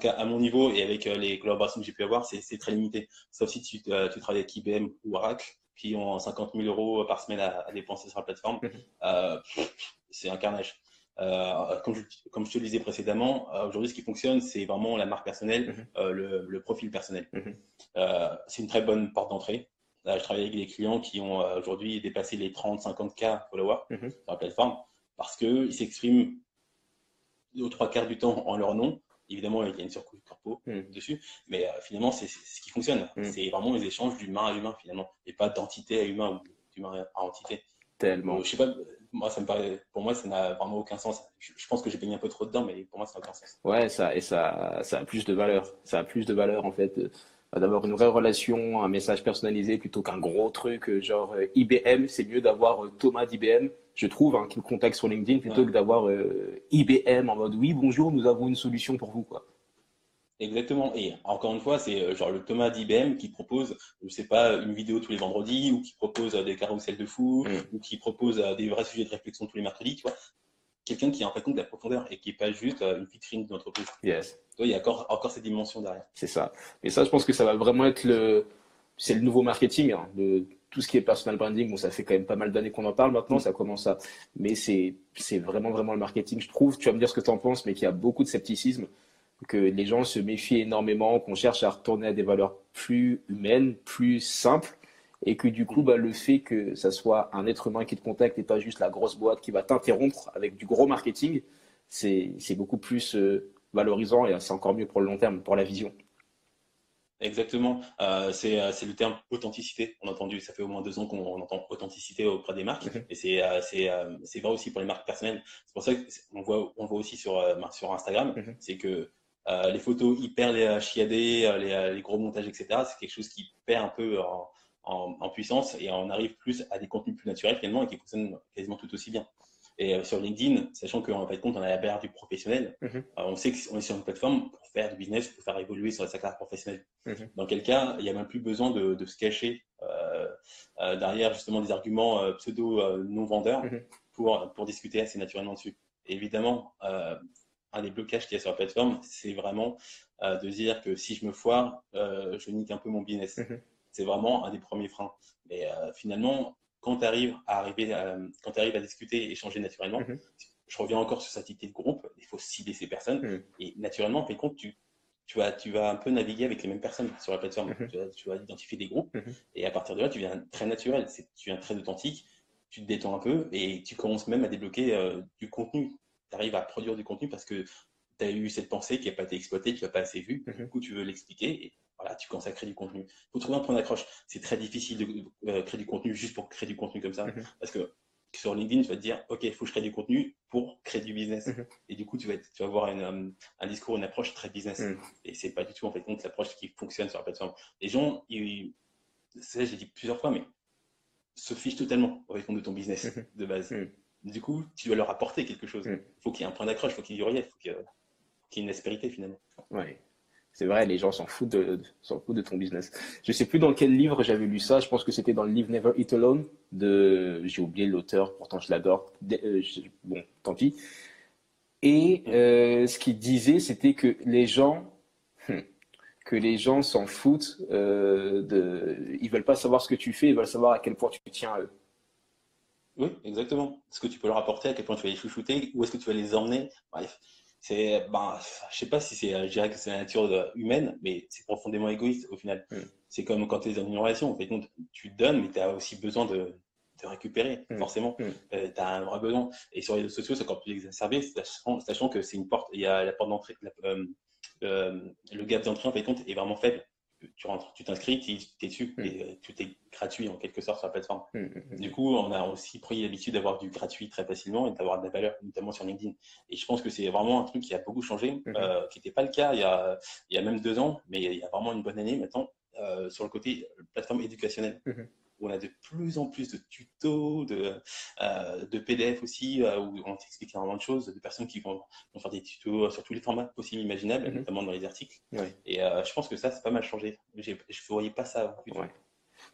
cas, à mon niveau et avec euh, les collaborations que j'ai pu avoir, c'est très limité. Sauf si tu, euh, tu, travailles avec IBM ou Oracle, qui ont 50 000 euros par semaine à, dépenser sur la plateforme. Mhm. Euh, c'est un carnage. comme, je, comme, je, te le disais précédemment, aujourd'hui, ce qui fonctionne, c'est vraiment la marque personnelle, mhm. le, le, profil personnel. Mhm. c'est une très bonne porte d'entrée. Je travaille avec des clients qui ont aujourd'hui dépassé les 30-50K followers sur la plateforme parce qu'ils s'expriment aux trois quarts du temps en leur nom Évidemment, il y a une surcouche corpo hmm. dessus, mais euh, finalement, c'est ce qui fonctionne. Hmm. C'est vraiment les échanges d'humain à humain, finalement, et pas d'entité à humain ou d'humain à entité. Tellement. je sais pas, moi, ça me paraît, pour moi, ça n'a vraiment aucun sens. Je, pense que j'ai baigné un peu trop dedans, mais pour moi, ça n'a aucun sens. Ouais, ça, et ça, ça a plus de valeur. Ça a plus de valeur, en fait, euh, d'avoir une vraie relation, un message personnalisé plutôt qu'un gros truc, euh, genre IBM. C'est mieux d'avoir Thomas d'IBM je trouve, hein, qui me contacte sur LinkedIn plutôt que d'avoir euh, IBM en mode oui, bonjour, nous avons une solution pour vous. Quoi. Exactement. Et encore une fois, c'est euh, genre le Thomas d'IBM qui propose, je sais pas, une vidéo tous les vendredis, ou qui propose des carousels de fou, mm. ou qui propose euh, des vrais sujets de réflexion tous les mercredis, tu vois. Quelqu'un qui a en fait compte de la profondeur et qui n'est pas juste une vitrine d'entreprise. Yes. il y a encore, encore cette dimension derrière. C'est ça. Et ça, je pense que ça va vraiment être le, c'est le nouveau marketing, hein, tout ce qui est personal branding, bon, ça fait quand même pas mal d'années qu'on en parle maintenant, ça commence à. Mais c'est, c'est vraiment, vraiment le marketing, je trouve. Tu vas me dire ce que tu en penses, mais qu'il y a beaucoup de scepticisme, que les gens se méfient énormément, qu'on cherche à retourner à des valeurs plus humaines, plus simples, et que du coup, bah, le fait que ça soit un être humain qui te contacte et pas juste la grosse boîte qui va t'interrompre avec du gros marketing, c'est, beaucoup plus euh, valorisant et c'est encore mieux pour le long terme, pour la vision. Exactement. Euh, euh, c'est le terme authenticité. On a entendu, ça fait au moins deux ans qu'on entend authenticité auprès des marques. Mhm. Et c'est vrai aussi pour les marques personnelles. C'est pour ça qu'on voit, on voit aussi sur, sur Instagram, mhm. c'est que les photos hyper les, chiadées, les, les, gros montages, etc., c'est quelque chose qui perd un peu en, en, en, puissance et on arrive plus à des contenus plus naturels finalement et qui fonctionnent quasiment tout aussi bien. Et euh, sur LinkedIn, sachant qu'en fait, compte, on a la barrière du professionnel, mhm. euh, on sait qu'on est sur une plateforme pour faire du business, pour faire évoluer sur sa carrière professionnelle. Mhm. Dans quel cas, il n'y a même plus besoin de, de se cacher euh, derrière justement des arguments pseudo non vendeurs mhm. pour, pour discuter assez naturellement dessus. Et évidemment, un des blocages qu'il y a sur la plateforme, c'est vraiment de dire que si je me foire, je nique un peu mon business. C'est vraiment un des premiers freins. Mais finalement, quand tu arrives à arriver, quand tu arrives à discuter et échanger naturellement, mhm. je reviens encore sur cette idée de groupe, il faut cibler ces personnes mhm. et naturellement, en fait, compte, tu, tu vas, tu vas un peu naviguer avec les mêmes personnes sur la plateforme. Mhm. tu, vas, tu, vas, identifier des groupes et à partir de là, tu viens très naturel, tu viens très authentique, tu te détends un peu et tu commences même à débloquer euh, du contenu. Tu arrives à produire du contenu parce que tu as eu cette pensée qui n'a pas été exploitée, qui n'a pas assez vu. Du coup, tu veux l'expliquer et voilà, tu commences à créer du contenu. Il faut trouver un point d'accroche. C'est très difficile de euh, créer du contenu juste pour créer du contenu comme ça. Mhm. Parce que sur LinkedIn, tu vas te dire, OK, il faut que je crée du contenu pour créer du business. Mhm. Et du coup, tu vas, tu vas avoir une, euh, un discours, une approche très business. Et mhm. Et c'est pas du tout, en fait, compte, l'approche qui fonctionne sur la plateforme. Les gens, ils, ça, j'ai dit plusieurs fois, mais se fichent totalement au compte de ton business de base. Du coup, tu dois leur apporter quelque chose. Il faut qu'il y ait un point d'accroche, il faut qu'il y ait du relief, il faut qu'il y ait une aspérité finalement. Ouais. C'est vrai, les gens s'en foutent de, de ton business. Je sais plus dans quel livre j'avais lu ça. Je pense que c'était dans le livre Never Eat Alone de, j'ai oublié l'auteur, pourtant je l'adore. Euh, bon, tant pis. Et euh, ce qu'il disait, c'était que les gens, hmm, que les gens s'en foutent. Euh, de, ils veulent pas savoir ce que tu fais, ils veulent savoir à quel point tu tiens à eux. Oui, exactement. Ce que tu peux leur apporter, à quel point tu vas les chouchouter, où est-ce que tu vas les emmener? Bref, c'est, ben, je sais pas si c'est, je dirais que c'est la nature humaine, mais c'est profondément égoïste au final. Mm. C'est comme quand tu es dans une relation, en fait, tu donnes, mais tu as aussi besoin de, de récupérer, mm. forcément. Mm. Euh, tu as un vrai besoin. Et sur les réseaux sociaux, c'est encore plus exacerbé, sachant, que c'est une porte, il y a la porte d'entrée, euh, euh, le gap d'entrée, en fait, est vraiment faible tu rentres, tu t'inscris, tu es dessus, mm. et euh, tout est gratuit en quelque sorte sur la plateforme. Mm, mm, du coup, on a aussi pris l'habitude d'avoir du gratuit très facilement et d'avoir de la valeur, notamment sur LinkedIn. Et je pense que c'est vraiment un truc qui a beaucoup changé, euh, qui n'était pas le cas il y, a, il y a même deux ans, mais il y a vraiment une bonne année maintenant euh, sur le côté plateforme éducationnelle on a de plus en plus de tutos, de, euh, de PDF aussi, euh, où on t'explique énormément de choses, de personnes qui vont, faire des tutos sur tous les formats possibles imaginables, mhm. notamment dans les articles. Et euh, je pense que ça, c'est pas mal changé. Je ne voyais pas ça.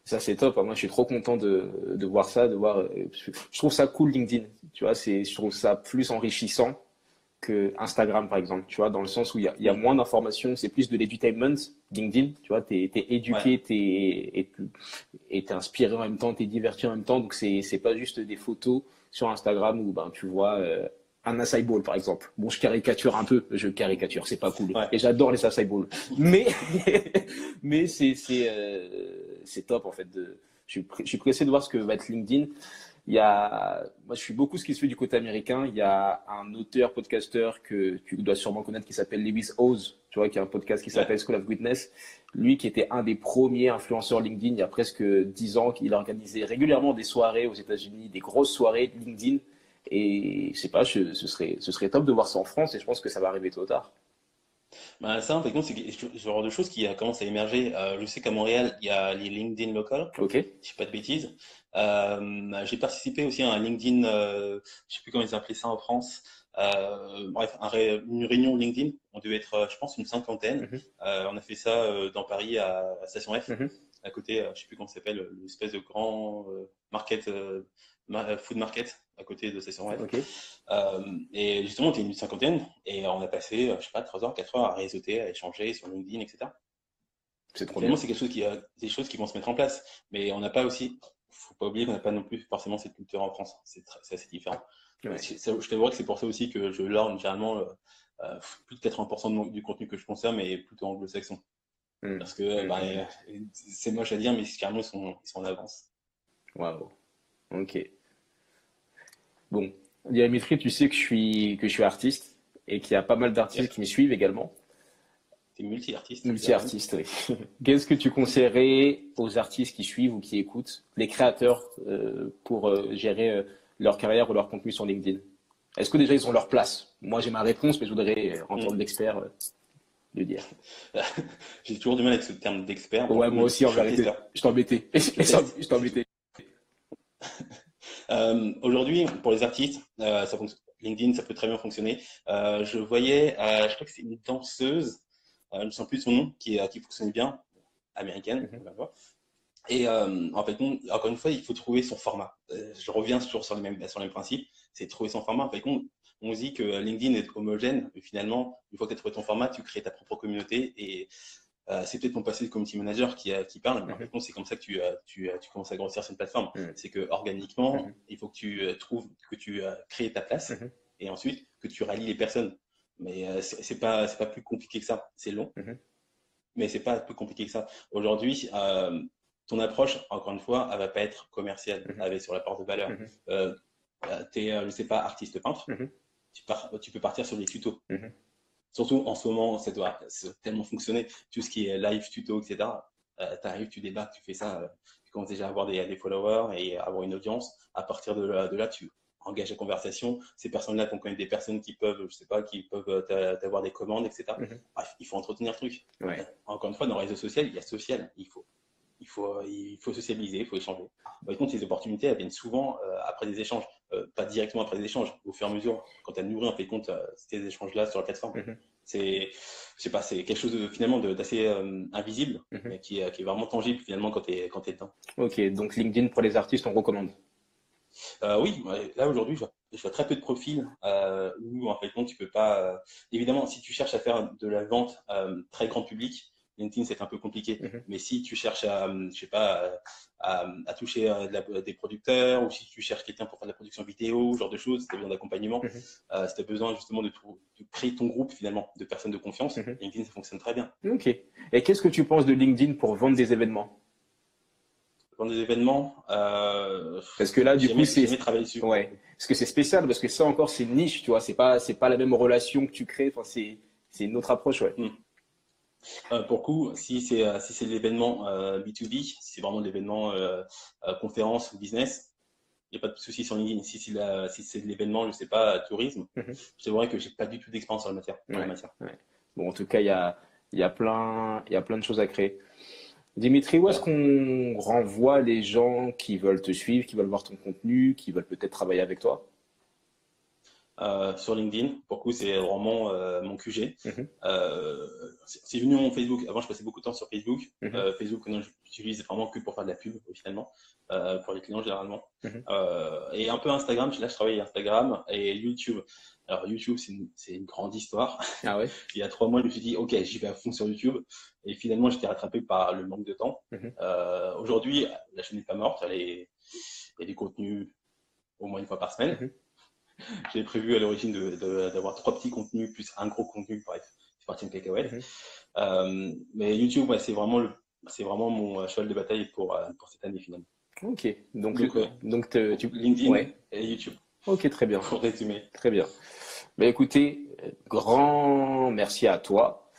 Ça, c'est top. Moi, je suis trop content de, de voir ça, de voir. Je trouve ça cool, LinkedIn. Tu vois, je trouve ça plus enrichissant que Instagram, par exemple, tu vois, dans le sens où il y a, moins d'informations, c'est plus de l'edutainment, LinkedIn, tu vois, tu es, éduqué, tu es, inspiré en même temps, tu es diverti en même temps, donc c'est pas juste des photos sur Instagram où ben, tu vois euh, un acai bowl, par exemple. Bon, je caricature un peu, je caricature, c'est pas cool. Et j'adore les acai bowls. Mais, mais c'est euh, c'est top, en fait. De, je, suis, je suis pressé de voir ce que va être LinkedIn. Il y a, moi, je suis beaucoup ce qui se fait du côté américain. Il y a un auteur, podcasteur que tu dois sûrement connaître qui s'appelle Lewis Oz, tu vois, qui a un podcast qui s'appelle School of Witness. Lui, qui était un des premiers influenceurs LinkedIn il y a presque dix ans, il organisait régulièrement des soirées aux États-Unis, des grosses soirées LinkedIn. Et je sais pas, ce serait, ce serait top de voir ça en France et je pense que ça va arriver tôt ou tard. Bah, ça, en fait, c'est ce genre de choses qui commencé à émerger. Euh, je sais qu'à Montréal, il y a les LinkedIn locales. Ok. Je sais pas de bêtises. Euh, j'ai participé aussi à un LinkedIn, euh, je sais plus comment ils appelaient ça en France. Euh, bref, une réunion LinkedIn. On devait être, je pense, une cinquantaine. Mhm. on a fait ça dans Paris à, Station F, mhm. à côté, je sais plus comment ça s'appelle, l'espèce de grand market, food market à côté de Station F. et justement, on était une cinquantaine et on a passé, je sais pas, 3 heures, 4 heures à réseauter, à échanger sur LinkedIn, etc. C'est trop c'est quelque chose qui, des choses qui vont se mettre en place. Mais on n'a pas aussi, faut pas oublier qu'on n'a pas non plus forcément cette culture en France. C'est assez différent. Je t'avoue que c'est pour ça aussi que je lorne généralement euh, euh, plus de 80% du contenu que je consomme est plutôt anglo-saxon. Hmm. Parce que hmm. bah, c'est moche à dire, mais carrément ils sont, ils sont en avance. Waouh. Ok. Bon, Dimitri, tu sais que je suis, que je suis artiste et qu'il y a pas mal d'artistes qui me suivent également multi-artiste. Multi-artiste, oui. Qu'est-ce que tu conseillerais aux artistes qui suivent ou qui écoutent, les créateurs, euh, pour euh, gérer euh, leur carrière ou leur contenu sur LinkedIn? Est-ce que déjà ils ont leur place? Moi, j'ai ma réponse, mais je voudrais entendre mm. l'expert le dire. j'ai toujours du mal avec ce terme d'expert. Ouais, moi aussi, en vérité. Je t'embêtais. Je t'embêtais. Aujourd'hui, pour les artistes, ça LinkedIn, ça peut très bien fonctionner. je voyais, je crois que c'est une danseuse je ne sais plus son nom, qui, qui fonctionne bien, américaine. Mhm. Et euh, en fait, encore une fois, il faut trouver son format. Euh, je reviens toujours sur les mêmes, sur les mêmes principes, c'est trouver son format. En fait, on, on dit que LinkedIn est homogène, mais finalement, une fois que tu as trouvé ton format, tu crées ta propre communauté. Et euh, c'est peut-être ton passé de community manager qui, qui parle, mais en mhm. fait, c'est comme ça que tu, tu, tu, commences à grossir sur une plateforme. Mhm. C'est que organiquement, il faut que tu trouves, que tu crées ta place, et ensuite que tu rallies les personnes. Mais euh, c'est pas plus compliqué que ça. C'est long, mhm. mais c'est pas plus compliqué que ça. Aujourd'hui, euh, ton approche, encore une fois, elle va pas être commerciale, mhm. elle va sur la porte de valeur. Mhm. Euh, tu es, je sais pas, artiste peintre, tu, tu peux partir sur des tutos. Surtout en ce moment, ça doit tellement fonctionner. Tout ce qui est live tuto, etc. tu arrives, tu débarques, tu fais ça, tu commences déjà à avoir des, des followers et avoir une audience. À partir de là, de là tu engage la conversation. Ces personnes-là, qu'on connaît des personnes qui peuvent, je sais pas, qui peuvent euh, avoir des commandes, etc. Mhm. Bref, il faut entretenir le truc. Encore une fois, dans le réseau social, il y a social. Il faut, il faut, il faut socialiser, il faut échanger. Par contre, ces opportunités, elles viennent souvent euh, après des échanges. Euh, pas directement après des échanges, au fur et à mesure, quand tu as nourri en fait compte ces échanges-là sur la plateforme. Mhm. C'est, je sais pas, c'est quelque chose de, finalement d'assez invisible, mhm. mais qui, qui, est vraiment tangible finalement quand tu es, quand es dedans. Ok, donc LinkedIn pour les artistes, on recommande Oui, là aujourd'hui, je, je, vois très peu de profils où en fait, tu peux pas. évidemment, si tu cherches à faire de la vente très grand public, LinkedIn, c'est un peu compliqué. Mhm. Mais si tu cherches à, je sais pas, à, toucher euh, des producteurs ou si tu cherches quelqu'un pour faire de la production vidéo, ce genre de choses, si tu as besoin d'accompagnement, mhm. euh, si tu as besoin justement de, créer ton groupe finalement de personnes de confiance, mhm. LinkedIn, ça fonctionne très bien. Ok. Et qu'est-ce que tu penses de LinkedIn pour vendre des événements? Vendre des événements euh, Parce que là, du coup, c'est. Ouais. Parce que c'est spécial, parce que ça encore, c'est une niche, tu vois. C'est pas, pas la même relation que tu crées. Enfin, c'est, c'est une autre approche, ouais. Euh, pour coup, si c'est euh, si c'est l'événement B2B, euh, si c'est vraiment l'événement conférence ou business, il n'y a pas de souci sur LinkedIn. Si c'est si c'est l'événement, je sais pas, tourisme, mm je vrai que j'ai pas du tout d'expérience en la matière. matière. Bon, en tout cas, il y a il y a plein il y a plein de choses à créer. Dimitri, où est-ce qu'on renvoie les gens qui veulent te suivre, qui veulent voir ton contenu, qui veulent peut-être travailler avec toi? Euh, sur LinkedIn. Pour coup, c'est vraiment euh, mon QG. Mhm. Euh, c'est venu mon Facebook. Avant, je passais beaucoup de temps sur Facebook. Mhm. Facebook, non, j'utilise vraiment que pour faire de la pub, finalement, pour les clients généralement. Mhm. et un peu Instagram. Là, je travaille Instagram et YouTube. Alors, YouTube, c'est une, grande histoire. Ah ouais? Il y a trois mois, je me suis dit, OK, j'y vais à fond sur YouTube. Et finalement, j'étais rattrapé par le manque de temps. Aujourd'hui, la chaîne n'est pas morte. Il y a des contenus au moins une fois par semaine. J'ai prévu à l'origine d'avoir trois petits contenus plus un gros contenu. Bref, c'est parti une cacahuète. Mhm. Euh, mais YouTube, c'est vraiment, vraiment mon cheval de bataille pour, euh, pour cette année finalement. Ok, donc, donc, tu... LinkedIn et YouTube. Ok, très bien. Pour résumer. Très bien. Mais écoutez, grand merci à toi.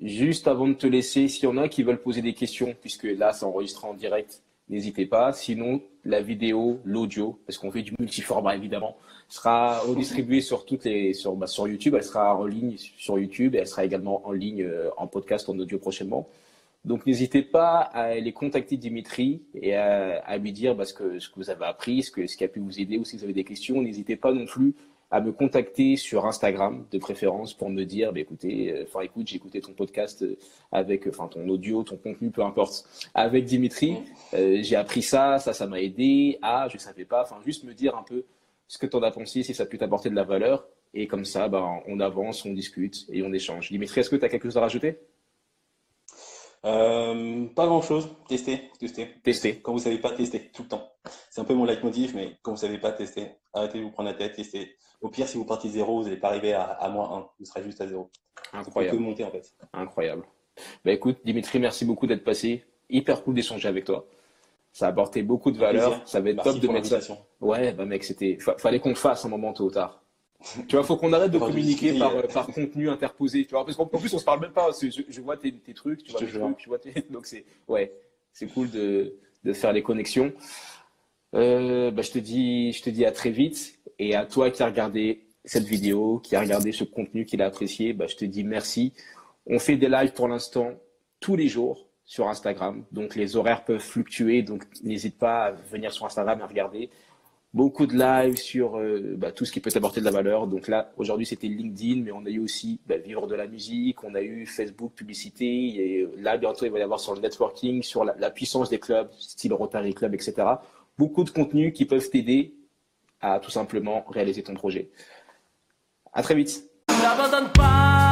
Juste avant de te laisser, s'il y en a qui veulent poser des questions, puisque là, c'est enregistré en direct, n'hésitez pas. Sinon, la vidéo, l'audio, parce qu'on fait du multiformat évidemment, sera redistribuée sur toutes les sur, bah, sur YouTube. Elle sera en ligne sur YouTube et elle sera également en ligne euh, en podcast en audio prochainement. Donc n'hésitez pas à aller contacter Dimitri et à, lui dire bah, ce, que, ce que vous avez appris, ce, que, ce qui a pu vous aider ou si vous avez des questions. N'hésitez pas non plus à me contacter sur Instagram de préférence pour me dire, bah, écoutez, euh, enfin écoute, j'ai écouté ton podcast euh, avec, enfin ton audio, ton contenu, peu importe, avec Dimitri, euh, j'ai appris ça, ça, ça m'a aidé, ah, je savais pas, enfin juste me dire un peu ce que tu en as pensé, si ça a pu t'apporter de la valeur, et comme ça, ben, on avance, on discute et on échange. Dimitri, est-ce que tu as quelque chose à rajouter? Pas grand chose. Tester, tester. Tester. Quand vous savez pas, tester tout le temps. C'est un peu mon leitmotiv, mais quand vous savez pas, tester. Arrêtez de vous prendre la tête, tester. Au pire, si vous partez zéro, vous n'allez pas arriver à, moins 1. Vous serez juste à zéro. Incroyable. Vous monter, en fait. Incroyable. Bah, écoute, Dimitri, merci beaucoup d'être passé. Hyper cool d'échanger avec toi. Ça a apporté beaucoup de valeur. Ça va être top de mettre ça. Ouais, bah mec, c'était. Fallait qu'on le fasse un moment tôt ou tard. tu vois, faut qu'on arrête de communiquer par, euh, par contenu interposé. Tu vois, parce qu'en plus, on se parle même pas. Je, vois tes, tes, trucs, tu vois tes trucs, tu vois tes... Donc c'est, ouais, c'est cool de, de faire les connexions. Euh, bah, je te dis, je te dis à très vite. Et à toi qui as regardé cette vidéo, qui a regardé ce contenu, qui l'a apprécié, bah, je te dis merci. On fait des lives pour l'instant tous les jours sur Instagram. Donc les horaires peuvent fluctuer. Donc n'hésite pas à venir sur Instagram et regarder. Beaucoup de lives sur euh, bah, tout ce qui peut t'apporter de la valeur. Donc là, aujourd'hui, c'était LinkedIn, mais on a eu aussi bah, Vivre de la musique, on a eu Facebook, publicité. Et là, bientôt, il va y avoir sur le networking, sur la, la puissance des clubs, style Rotary Club, etc beaucoup de contenus qui peuvent t'aider à tout simplement réaliser ton projet. À très vite. N'abandonne pas